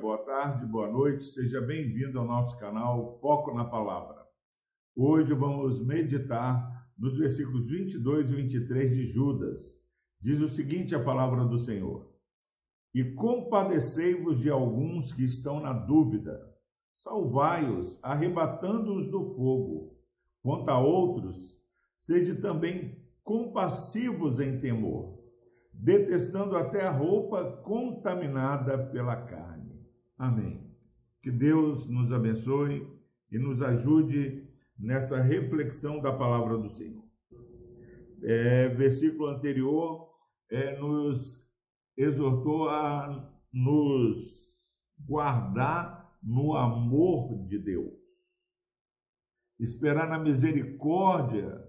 boa tarde, boa noite, seja bem-vindo ao nosso canal Foco na Palavra. Hoje vamos meditar nos versículos 22 e 23 de Judas. Diz o seguinte a palavra do Senhor: E compadecei-vos de alguns que estão na dúvida, salvai-os, arrebatando-os do fogo. Quanto a outros, sede também compassivos em temor detestando até a roupa contaminada pela carne. Amém. Que Deus nos abençoe e nos ajude nessa reflexão da palavra do Senhor. É, versículo anterior é, nos exortou a nos guardar no amor de Deus, esperar na misericórdia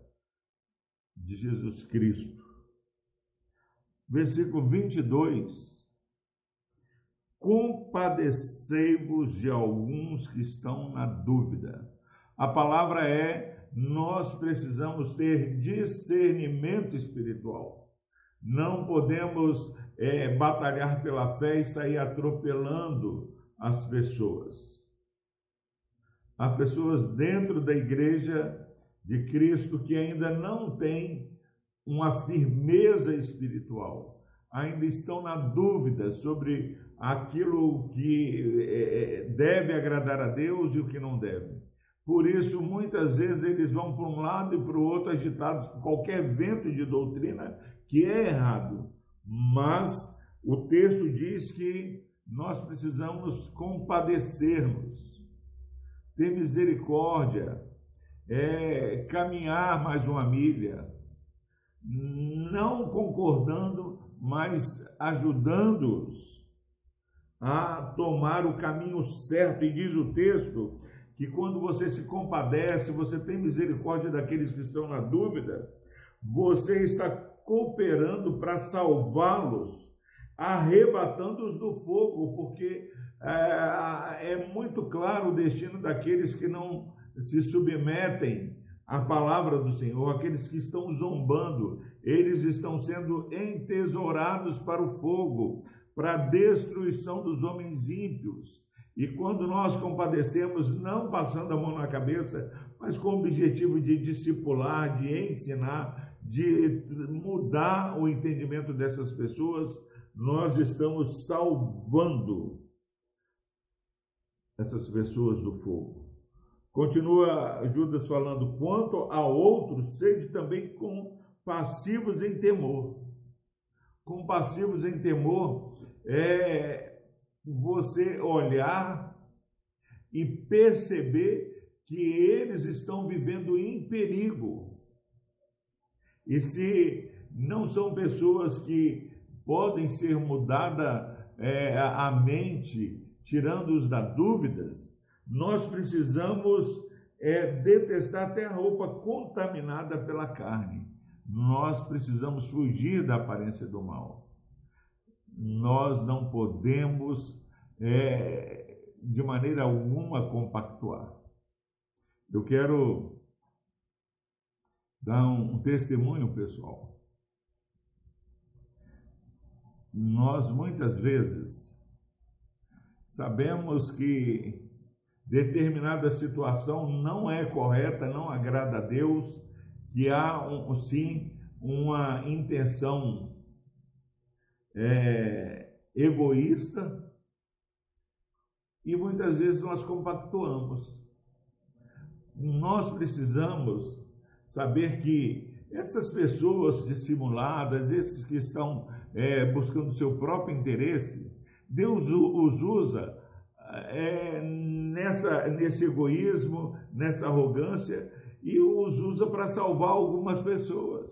de Jesus Cristo versículo 22. Compadecei-vos de alguns que estão na dúvida. A palavra é: nós precisamos ter discernimento espiritual. Não podemos é, batalhar pela fé e sair atropelando as pessoas. Há pessoas dentro da igreja de Cristo que ainda não têm uma firmeza espiritual, ainda estão na dúvida sobre aquilo que é, é, deve agradar a Deus e o que não deve. Por isso, muitas vezes eles vão para um lado e para o outro agitados por qualquer vento de doutrina que é errado. Mas o texto diz que nós precisamos compadecermos, ter misericórdia, é, caminhar mais uma milha, não concordando, mas ajudando-os a tomar o caminho certo. E diz o texto que quando você se compadece, você tem misericórdia daqueles que estão na dúvida, você está cooperando para salvá-los, arrebatando-os do fogo, porque é, é muito claro o destino daqueles que não se submetem a palavra do Senhor, aqueles que estão zombando, eles estão sendo entesourados para o fogo, para a destruição dos homens ímpios. E quando nós compadecemos, não passando a mão na cabeça, mas com o objetivo de discipular, de ensinar, de mudar o entendimento dessas pessoas, nós estamos salvando essas pessoas do fogo. Continua Judas falando, quanto a outros, sede também compassivos em temor. Compassivos em temor é você olhar e perceber que eles estão vivendo em perigo. E se não são pessoas que podem ser mudadas é, a mente, tirando-os das dúvidas, nós precisamos é, detestar até a roupa contaminada pela carne. Nós precisamos fugir da aparência do mal. Nós não podemos, é, de maneira alguma, compactuar. Eu quero dar um, um testemunho pessoal. Nós muitas vezes sabemos que determinada situação não é correta, não agrada a Deus, que há um, sim uma intenção é, egoísta e muitas vezes nós compactuamos. Nós precisamos saber que essas pessoas dissimuladas, esses que estão é, buscando seu próprio interesse, Deus os usa é, nessa, nesse egoísmo, nessa arrogância e os usa para salvar algumas pessoas.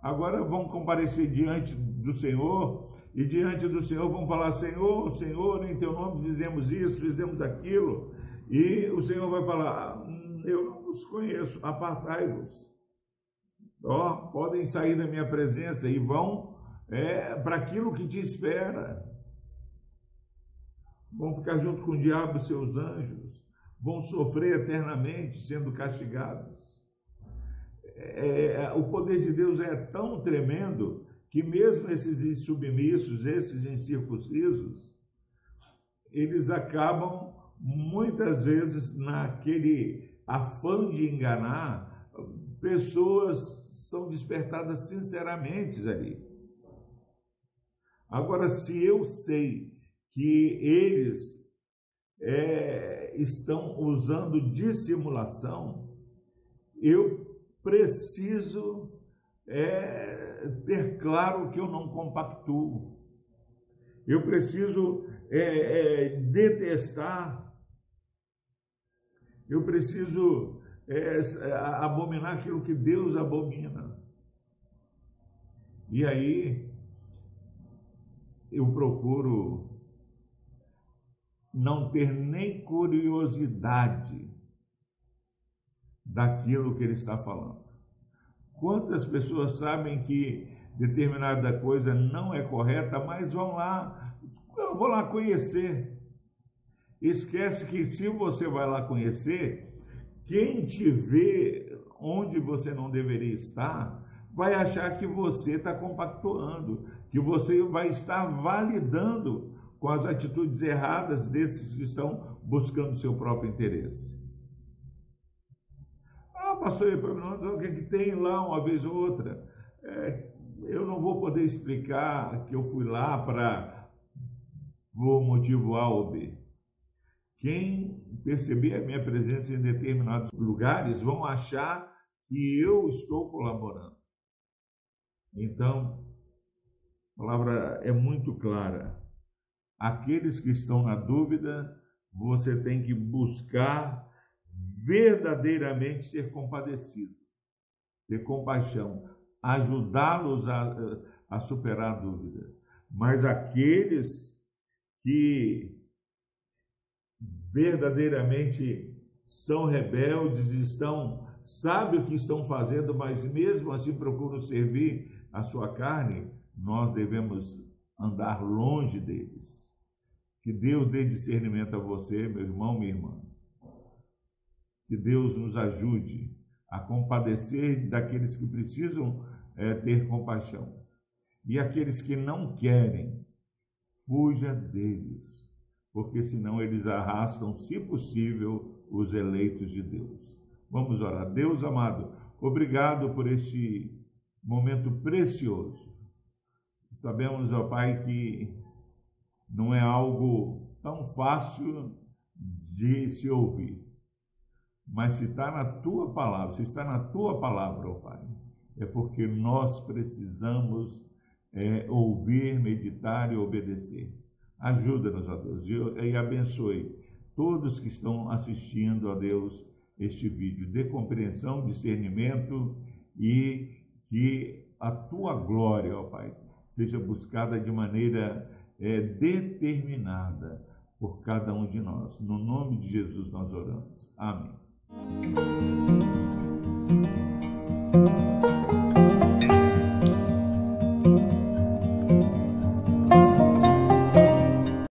Agora vão comparecer diante do Senhor e diante do Senhor vão falar: Senhor, Senhor, em teu nome fizemos isso, fizemos aquilo. E o Senhor vai falar: Eu não os conheço, apartai-vos. Ó, podem sair da minha presença e vão é, para aquilo que te espera vão ficar junto com o diabo e seus anjos, vão sofrer eternamente sendo castigados. É, é, o poder de Deus é tão tremendo que mesmo esses insubmissos, esses incircuncisos, eles acabam muitas vezes naquele afã de enganar, pessoas são despertadas sinceramente ali. Agora, se eu sei que eles é, estão usando dissimulação, eu preciso é, ter claro que eu não compactuo. Eu preciso é, é, detestar. Eu preciso é, abominar aquilo que Deus abomina. E aí eu procuro não ter nem curiosidade daquilo que ele está falando. Quantas pessoas sabem que determinada coisa não é correta, mas vão lá, eu vou lá conhecer. Esquece que se você vai lá conhecer, quem te vê onde você não deveria estar, vai achar que você está compactuando, que você vai estar validando com as atitudes erradas desses que estão buscando seu próprio interesse. Ah, pastor, o que, é que tem lá uma vez ou outra? É, eu não vou poder explicar que eu fui lá para o motivo A ou B. Quem perceber a minha presença em determinados lugares vão achar que eu estou colaborando. Então, a palavra é muito clara. Aqueles que estão na dúvida, você tem que buscar verdadeiramente ser compadecido, ter compaixão, ajudá-los a, a superar a dúvida. Mas aqueles que verdadeiramente são rebeldes, estão sabem o que estão fazendo, mas mesmo assim procuram servir a sua carne, nós devemos andar longe deles. Que Deus dê discernimento a você, meu irmão, minha irmã. Que Deus nos ajude a compadecer daqueles que precisam é, ter compaixão. E aqueles que não querem, fuja deles, porque senão eles arrastam, se possível, os eleitos de Deus. Vamos orar. Deus amado, obrigado por este momento precioso. Sabemos, ó Pai, que não é algo tão fácil de se ouvir. Mas se está na tua palavra, se está na tua palavra, ó Pai, é porque nós precisamos é, ouvir, meditar e obedecer. Ajuda-nos, ó Deus, e, e abençoe todos que estão assistindo, ó Deus, este vídeo. Dê compreensão, discernimento e que a tua glória, ó Pai, seja buscada de maneira é determinada por cada um de nós. No nome de Jesus nós oramos. Amém.